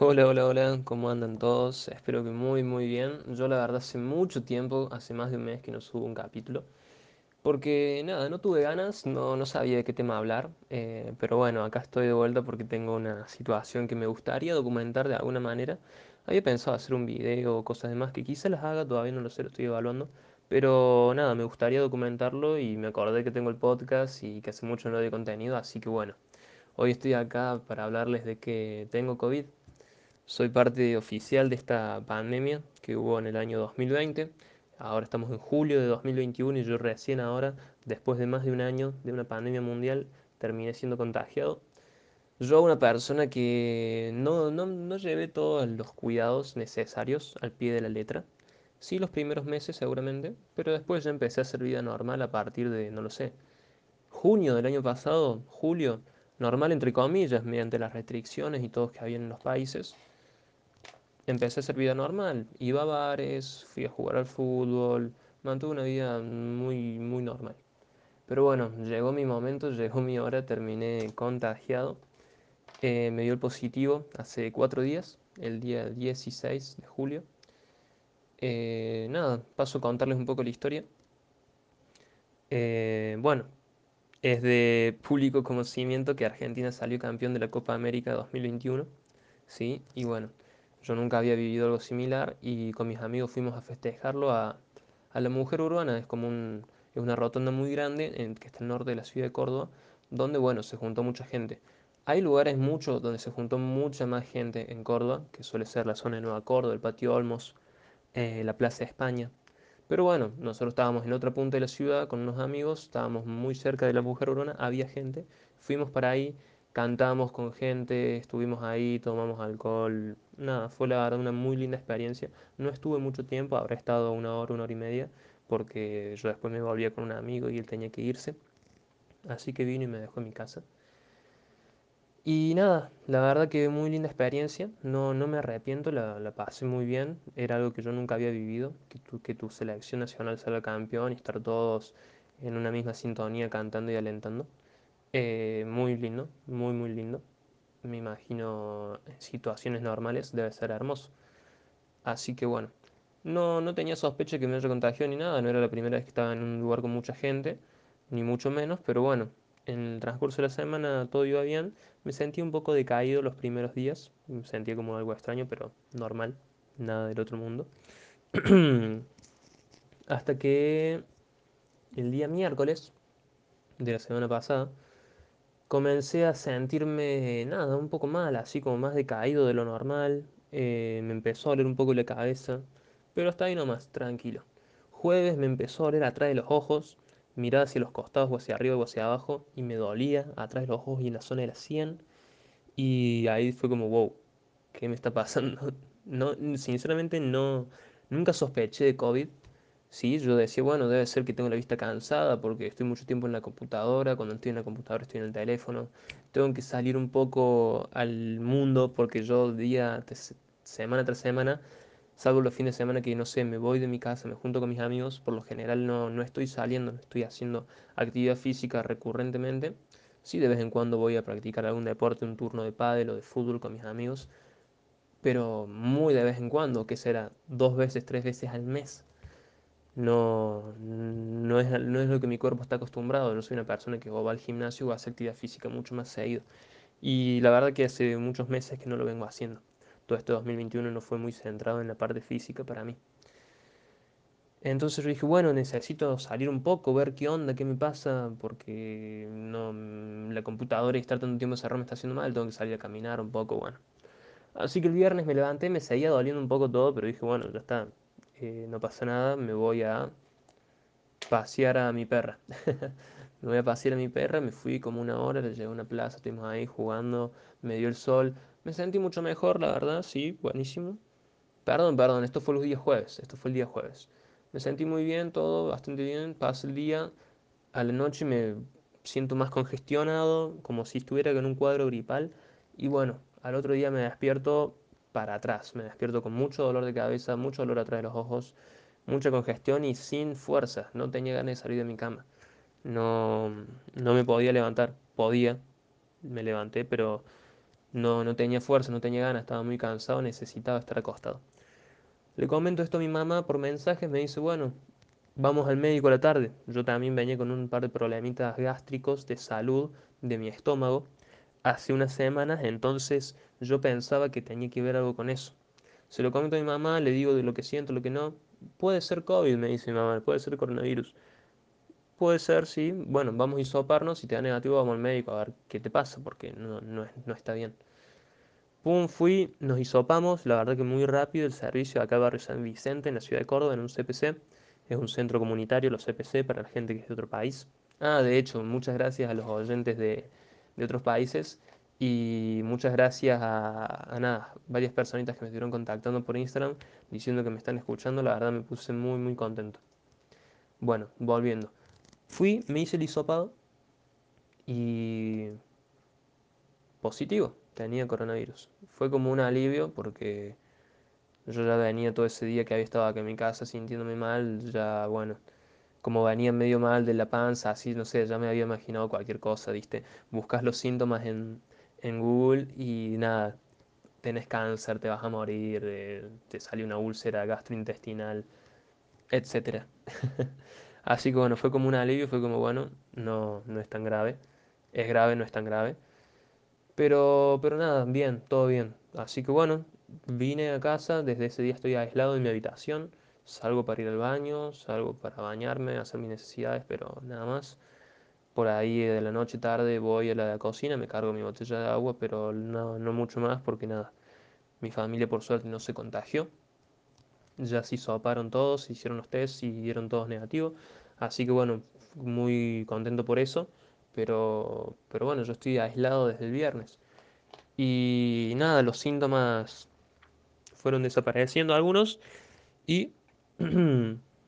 Hola, hola, hola, ¿cómo andan todos? Espero que muy, muy bien. Yo la verdad hace mucho tiempo, hace más de un mes que no subo un capítulo, porque nada, no tuve ganas, no, no sabía de qué tema hablar, eh, pero bueno, acá estoy de vuelta porque tengo una situación que me gustaría documentar de alguna manera. Había pensado hacer un video o cosas demás que quizás las haga, todavía no lo sé, lo estoy evaluando, pero nada, me gustaría documentarlo y me acordé que tengo el podcast y que hace mucho no doy contenido, así que bueno, hoy estoy acá para hablarles de que tengo COVID. Soy parte oficial de esta pandemia que hubo en el año 2020. Ahora estamos en julio de 2021 y yo recién ahora, después de más de un año de una pandemia mundial, terminé siendo contagiado. Yo, una persona que no, no, no llevé todos los cuidados necesarios al pie de la letra. Sí, los primeros meses seguramente, pero después ya empecé a hacer vida normal a partir de, no lo sé, junio del año pasado, julio, normal entre comillas, mediante las restricciones y todo que había en los países empecé a hacer vida normal. Iba a bares, fui a jugar al fútbol, mantuve una vida muy, muy normal. Pero bueno, llegó mi momento, llegó mi hora, terminé contagiado. Eh, me dio el positivo hace cuatro días, el día 16 de julio. Eh, nada, paso a contarles un poco la historia. Eh, bueno, es de público conocimiento que Argentina salió campeón de la Copa América 2021. ¿sí? Y bueno, yo nunca había vivido algo similar y con mis amigos fuimos a festejarlo a, la Mujer Urbana, es como un, una rotonda muy grande en, que está al norte de la ciudad de Córdoba, donde bueno, se juntó mucha gente. Hay lugares muchos donde se juntó mucha más gente en Córdoba, que suele ser la zona de Nueva Córdoba, el Patio Olmos, eh, la Plaza de España. Pero bueno, nosotros estábamos en otra punta de la ciudad con unos amigos, estábamos muy cerca de la mujer urbana, había gente, fuimos para ahí, cantamos con gente, estuvimos ahí, tomamos alcohol, nada, fue la verdad una muy linda experiencia. No estuve mucho tiempo, habré estado una hora, una hora y media, porque yo después me volvía con un amigo y él tenía que irse, así que vino y me dejó en mi casa. Y nada, la verdad que muy linda experiencia, no, no me arrepiento, la, la pasé muy bien, era algo que yo nunca había vivido, que tu, que tu selección nacional salga campeón y estar todos en una misma sintonía cantando y alentando. Eh, muy lindo, muy muy lindo. Me imagino en situaciones normales debe ser hermoso. Así que bueno, no, no tenía sospecha que me haya contagiado ni nada, no era la primera vez que estaba en un lugar con mucha gente, ni mucho menos, pero bueno, en el transcurso de la semana todo iba bien. Me sentí un poco decaído los primeros días, me sentía como algo extraño, pero normal, nada del otro mundo. Hasta que el día miércoles de la semana pasada comencé a sentirme, nada, un poco mal, así como más decaído de lo normal. eh, me empezó a doler un poco la cabeza, pero hasta ahí nomás, tranquilo. Jueves me empezó a doler atrás de los ojos, miraba hacia los costados o hacia arriba o hacia abajo y me dolía atrás de los ojos y en la zona de la sien. Y ahí fue como, wow, ¿qué me está pasando? No, sinceramente no, nunca sospeché de COVID. Sí, yo decía, bueno, debe ser que tengo la vista cansada porque estoy mucho tiempo en la computadora, cuando estoy en la computadora estoy en el teléfono, tengo que salir un poco al mundo porque yo día, semana tras semana, salvo los fines de semana que no sé, me voy de mi casa, me junto con mis amigos, por lo general no, no estoy saliendo, no estoy haciendo actividad física recurrentemente. Sí, de vez en cuando voy a practicar algún deporte, un turno de pádel o de fútbol con mis amigos, pero muy de vez en cuando, que será dos veces, tres veces al mes. No, no es, no es lo que mi cuerpo está acostumbrado. Yo soy una persona que va al gimnasio o hace actividad física mucho más seguido. Y la verdad que hace muchos meses que no lo vengo haciendo. Todo este 2021 no fue muy centrado en la parte física para mí. Entonces yo dije, bueno, necesito salir un poco, ver qué onda, qué me pasa, porque no, la computadora y estar tanto tiempo encerrado me está haciendo mal, tengo que salir a caminar un poco, bueno. Así que el viernes me levanté, me seguía doliendo un poco todo, pero dije, bueno, ya está, eh, no pasa nada, me voy a pasear a mi perra. Me voy a pasear a mi perra, me fui como una hora, le a una plaza, estuvimos ahí jugando, me dio el sol. Me sentí mucho mejor, la verdad, sí, buenísimo. Perdón, perdón, esto fue los días jueves, esto fue el día jueves. Me sentí muy bien, todo bastante bien, pasa el día, a la noche me siento más congestionado, como si estuviera con un cuadro gripal. Y bueno, al otro día me despierto para atrás, me despierto con mucho dolor de cabeza, mucho dolor atrás de los ojos, mucha congestión y sin fuerza, no tenía ganas de salir de mi cama. No, no me podía levantar, podía, me levanté, pero No, no tenía fuerza, no tenía ganas, estaba muy cansado, necesitaba estar acostado. Le comento esto a mi mamá por mensaje, me dice, bueno, vamos al médico a la tarde. Yo también venía con un par de problemitas gástricos de salud de mi estómago hace unas semanas, entonces yo pensaba que tenía que ver algo con eso. Se lo comento a mi mamá, le digo de lo que siento, lo que no. Puede ser COVID, me dice mi mamá, puede ser coronavirus. Puede ser, sí. Bueno, vamos a hisoparnos, si te da negativo vamos al médico a ver qué te pasa, porque no, no, no está bien. Pum, fui, nos hisopamos, la verdad que muy rápido el servicio acá Barrio San Vicente, en la ciudad de Córdoba, en un CPC. Es un centro comunitario, los CPC, para la gente que es de otro país. Ah, de hecho, muchas gracias a los oyentes de, de otros países y muchas gracias a, a, nada, varias personitas que me estuvieron contactando por Instagram diciendo que me están escuchando. La verdad me puse muy, muy contento. Bueno, volviendo. Fui, me hice el hisopado y positivo, tenía coronavirus. Fue como un alivio porque yo ya venía todo ese día que había estado acá en mi casa sintiéndome mal, ya bueno, como venía medio mal de la panza, así, no sé, ya me había imaginado cualquier cosa, ¿viste? Buscas los síntomas en, en Google y nada, tenés cáncer, te vas a morir, eh, te sale una úlcera gastrointestinal, etcétera. Así que bueno, fue como un alivio, fue como, bueno, no, no es tan grave, es grave, no es tan grave. Pero, pero nada, bien, todo bien. Así que bueno, vine a casa, desde ese día estoy aislado en mi habitación, salgo para ir al baño, salgo para bañarme, hacer mis necesidades, pero nada más. Por ahí de la noche tarde voy a la cocina, me cargo mi botella de agua, pero no, mucho más porque nada, mi familia por suerte no se contagió. Ya se soparon todos, se hicieron los test y dieron todos negativos. Así que bueno, muy contento por eso. Pero, pero bueno, yo estoy aislado desde el viernes. Y nada, los síntomas fueron desapareciendo algunos y,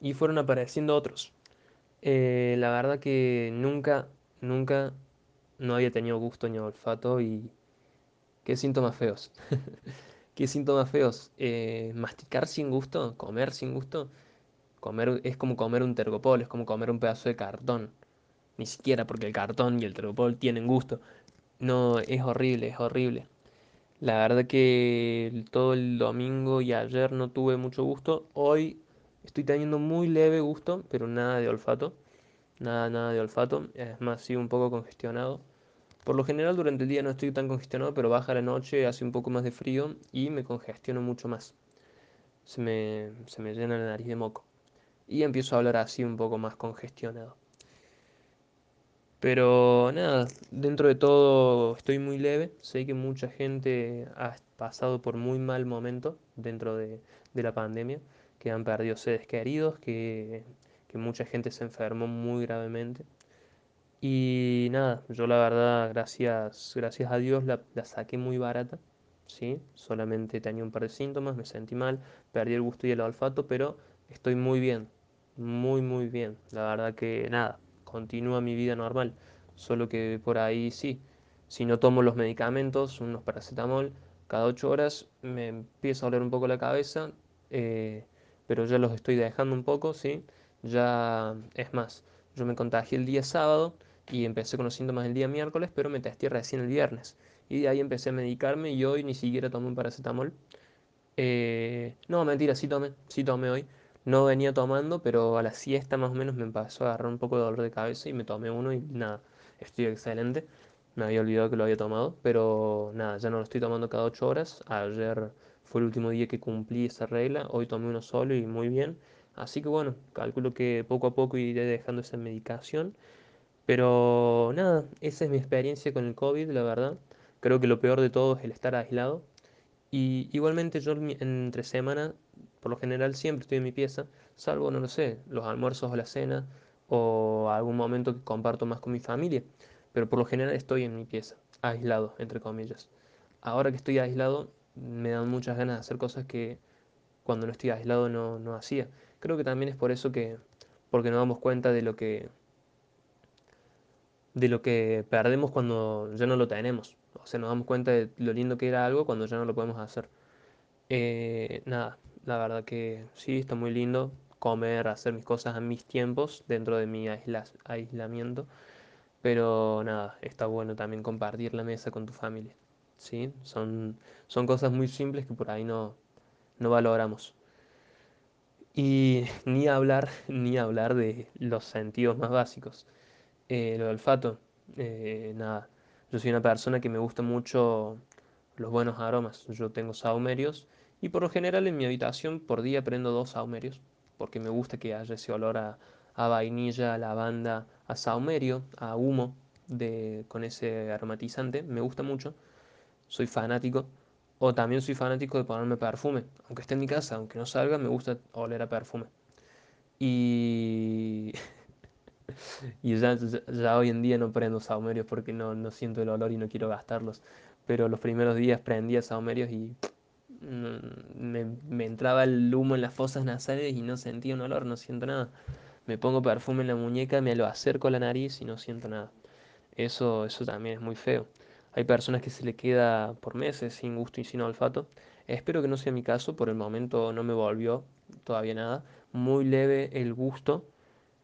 y fueron apareciendo otros. Eh, la verdad que nunca, nunca no había tenido gusto ni olfato y qué síntomas feos. Qué síntomas feos. Eh, masticar sin gusto, comer sin gusto. Comer es como comer un tergopol, es como comer un pedazo de cartón. Ni siquiera porque el cartón y el tergopol tienen gusto. No, es horrible, es horrible. La verdad que todo el domingo y ayer no tuve mucho gusto. Hoy estoy teniendo muy leve gusto, pero nada de olfato. Nada, nada de olfato. Es más, sí un poco congestionado. Por lo general durante el día no estoy tan congestionado, pero baja la noche, hace un poco más de frío y me congestiono mucho más. Se me, se me llena la nariz de moco. Y empiezo a hablar así un poco más congestionado. Pero nada, dentro de todo estoy muy leve. Sé que mucha gente ha pasado por muy mal momento dentro de, de la pandemia, que han perdido seres queridos, que, que mucha gente se enfermó muy gravemente. Y nada, yo la verdad, gracias, gracias a Dios la, la saqué muy barata, ¿sí? Solamente tenía un par de síntomas, me sentí mal, perdí el gusto y el olfato, pero estoy muy bien, muy, muy bien. La verdad que nada, continúa mi vida normal, solo que por ahí sí, si no tomo los medicamentos, unos paracetamol, cada ocho horas me empieza a doler un poco la cabeza, eh, pero ya los estoy dejando un poco, ¿sí? Ya es más, yo me contagié el día sábado y empecé con los síntomas el día miércoles, pero me testé recién el viernes. Y de ahí empecé a medicarme y hoy ni siquiera tomé un paracetamol. Eh, no, mentira, sí tomé, sí tomé hoy. No venía tomando, pero a la siesta más o menos me empezó a agarrar un poco de dolor de cabeza y me tomé uno y nada, estoy excelente. Me había olvidado que lo había tomado, pero nada, ya no lo estoy tomando cada 8 horas. Ayer fue el último día que cumplí esa regla, hoy tomé uno solo y muy bien. Así que bueno, calculo que poco a poco iré dejando esa medicación. Pero nada, esa es mi experiencia con el COVID, la verdad. Creo que lo peor de todo es el estar aislado. Y igualmente yo entre semana, por lo general siempre estoy en mi pieza, salvo, no lo sé, los almuerzos o la cena, o algún momento que comparto más con mi familia. Pero por lo general estoy en mi pieza, aislado, entre comillas. Ahora que estoy aislado, me dan muchas ganas de hacer cosas que cuando no estoy aislado no, no hacía. Creo que también es por eso que, porque nos damos cuenta de lo que de lo que perdemos cuando ya no lo tenemos. O sea, nos damos cuenta de lo lindo que era algo cuando ya no lo podemos hacer. Eh, nada, la verdad que sí, está muy lindo comer, hacer mis cosas a mis tiempos dentro de mi aisla- aislamiento. Pero nada, está bueno también compartir la mesa con tu familia. ¿Sí? Son, son cosas muy simples que por ahí no, no valoramos. Y ni hablar, ni hablar de los sentidos más básicos. Eh, lo del olfato, eh, nada. Yo soy una persona que me gusta mucho los buenos aromas. Yo tengo saumerios y por lo general en mi habitación por día prendo dos saumerios porque me gusta que haya ese olor a, a vainilla, a lavanda, a saumerio, a humo de, con ese aromatizante. Me gusta mucho. Soy fanático. O también soy fanático de ponerme perfume. Aunque esté en mi casa, aunque no salga, me gusta oler a perfume. Y, y ya, ya- ya hoy en día no prendo saumerios porque no, no siento el olor y no quiero gastarlos. Pero los primeros días prendía saumerios y me, entraba el humo en las fosas nasales y no sentía un olor, no siento nada. Me pongo perfume en la muñeca, me lo acerco a la nariz y no siento nada. Eso, eso también es muy feo. Hay personas que se le queda por meses sin gusto y sin olfato. Espero que no sea mi caso, por el momento no me volvió todavía nada. Muy leve el gusto,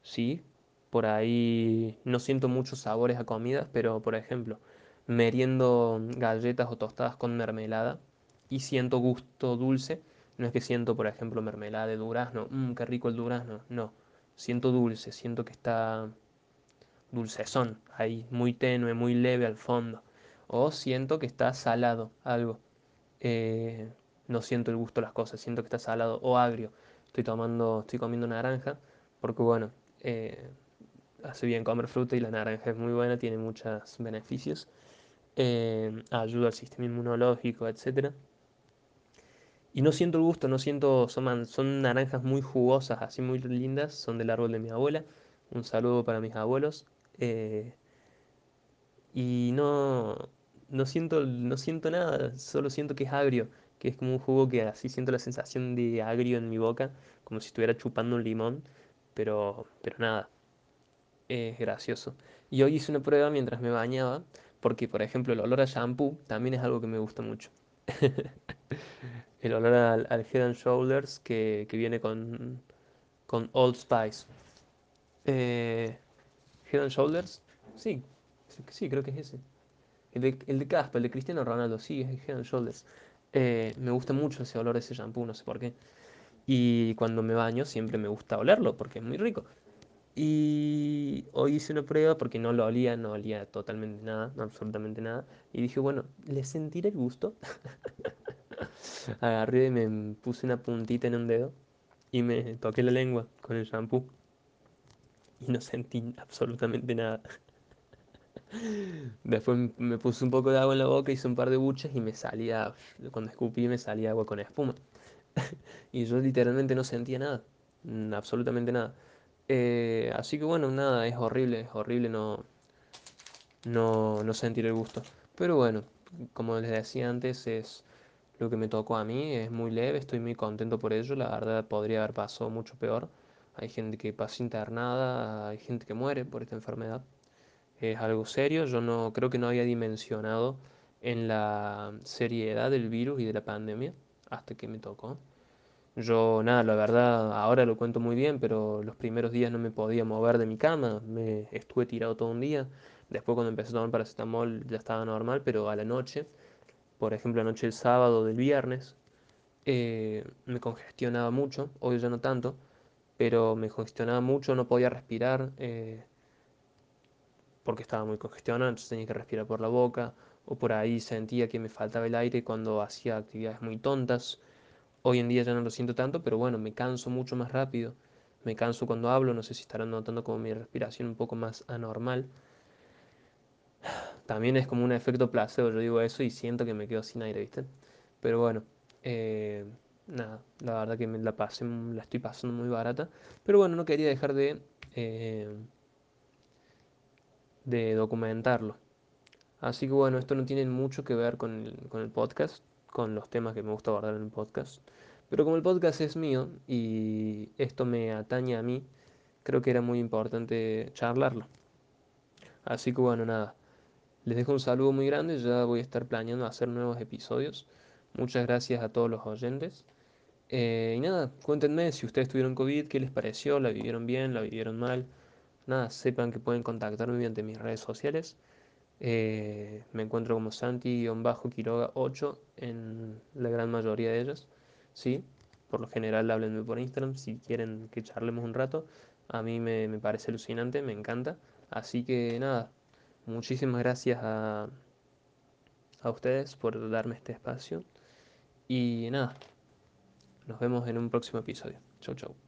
sí. Por ahí no siento muchos sabores a comidas, pero por ejemplo, meriendo galletas o tostadas con mermelada y siento gusto dulce. No es que siento, por ejemplo, mermelada de durazno, mmm, qué rico el durazno. No, siento dulce, siento que está dulcezón, ahí, muy tenue, muy leve al fondo. O siento que está salado, algo. Eh, no siento el gusto de las cosas, siento que está salado o agrio. Estoy tomando, estoy comiendo naranja, porque bueno, eh, hace bien comer fruta y la naranja es muy buena, tiene muchos beneficios. eh, ayuda al sistema inmunológico, etcétera. Y no siento el gusto, no siento, son, son naranjas muy jugosas, así muy lindas, son del árbol de mi abuela. Un saludo para mis abuelos. Eh, y no, no siento, no siento nada, solo siento que es agrio, que es como un jugo que así siento la sensación de agrio en mi boca, como si estuviera chupando un limón, pero, pero nada, es gracioso. Y hoy hice una prueba mientras me bañaba, porque por ejemplo el olor a shampoo también es algo que me gusta mucho. El olor al, al Head and Shoulders que, que viene con, con Old Spice. Eh, Head and Shoulders, sí, sí, creo que es ese. El de, el de Caspa, el de Cristiano Ronaldo, sí, es Head and Shoulders. Eh, me gusta mucho ese olor, ese shampoo, no sé por qué. Y cuando me baño siempre me gusta olerlo porque es muy rico. Y hoy hice una prueba porque no lo olía, no olía totalmente nada, absolutamente nada. Y dije, bueno, ¿le sentiré el gusto? Agarré y me puse una puntita en un dedo y me toqué la lengua con el shampoo y no sentí absolutamente nada. Después me puse un poco de agua en la boca, hice un par de buches y me salía, cuando escupí me salía agua con espuma. Y yo literalmente no sentía nada, mm, absolutamente nada. Eh, así que bueno, nada, es horrible, es horrible no, no, no sentir el gusto. Pero bueno, como les decía antes, es lo que me tocó a mí, es muy leve, estoy muy contento por ello, la verdad podría haber pasado mucho peor. Hay gente que pasa internada, hay gente que muere por esta enfermedad. Es algo serio, yo no creo que no había dimensionado en la seriedad del virus y de la pandemia hasta que me tocó. Yo, nada, la verdad, ahora lo cuento muy bien, pero los primeros días no me podía mover de mi cama, me estuve tirado todo un día. Después cuando empecé a tomar paracetamol ya estaba normal, pero a la noche, por ejemplo, la noche del sábado del viernes, eh, me congestionaba mucho, hoy ya no tanto, pero me congestionaba mucho, no podía respirar, eh, porque estaba muy congestionado, entonces tenía que respirar por la boca, o por ahí sentía que me faltaba el aire cuando hacía actividades muy tontas. Hoy en día ya no lo siento tanto, pero bueno, me canso mucho más rápido. Me canso cuando hablo, no sé si estarán notando como mi respiración un poco más anormal. También es como un efecto placebo, yo digo eso y siento que me quedo sin aire, ¿viste? Pero bueno, eh, nada, la verdad que me la pasé, la estoy pasando muy barata. Pero bueno, no quería dejar de, eh, documentarlo. Así que bueno, esto no tiene mucho que ver con el podcast, con los temas que me gusta abordar en el podcast. Pero como el podcast es mío y esto me atañe a mí, creo que era muy importante charlarlo. Así que bueno, nada, les dejo un saludo muy grande, ya voy a estar planeando hacer nuevos episodios. Muchas gracias a todos los oyentes. Eh, y nada, cuéntenme si ustedes tuvieron COVID, qué les pareció, la vivieron bien, la vivieron mal. nada, sepan que pueden contactarme mediante mis redes sociales. Eh, me encuentro como Santi-Quiroga 8 en la gran mayoría de ellas. ¿sí? Por lo general háblenme por Instagram si quieren que charlemos un rato. A mí me, me parece alucinante, me encanta. Así que nada, muchísimas gracias a, a ustedes por darme este espacio. Y nada, nos vemos en un próximo episodio. Chau, chau.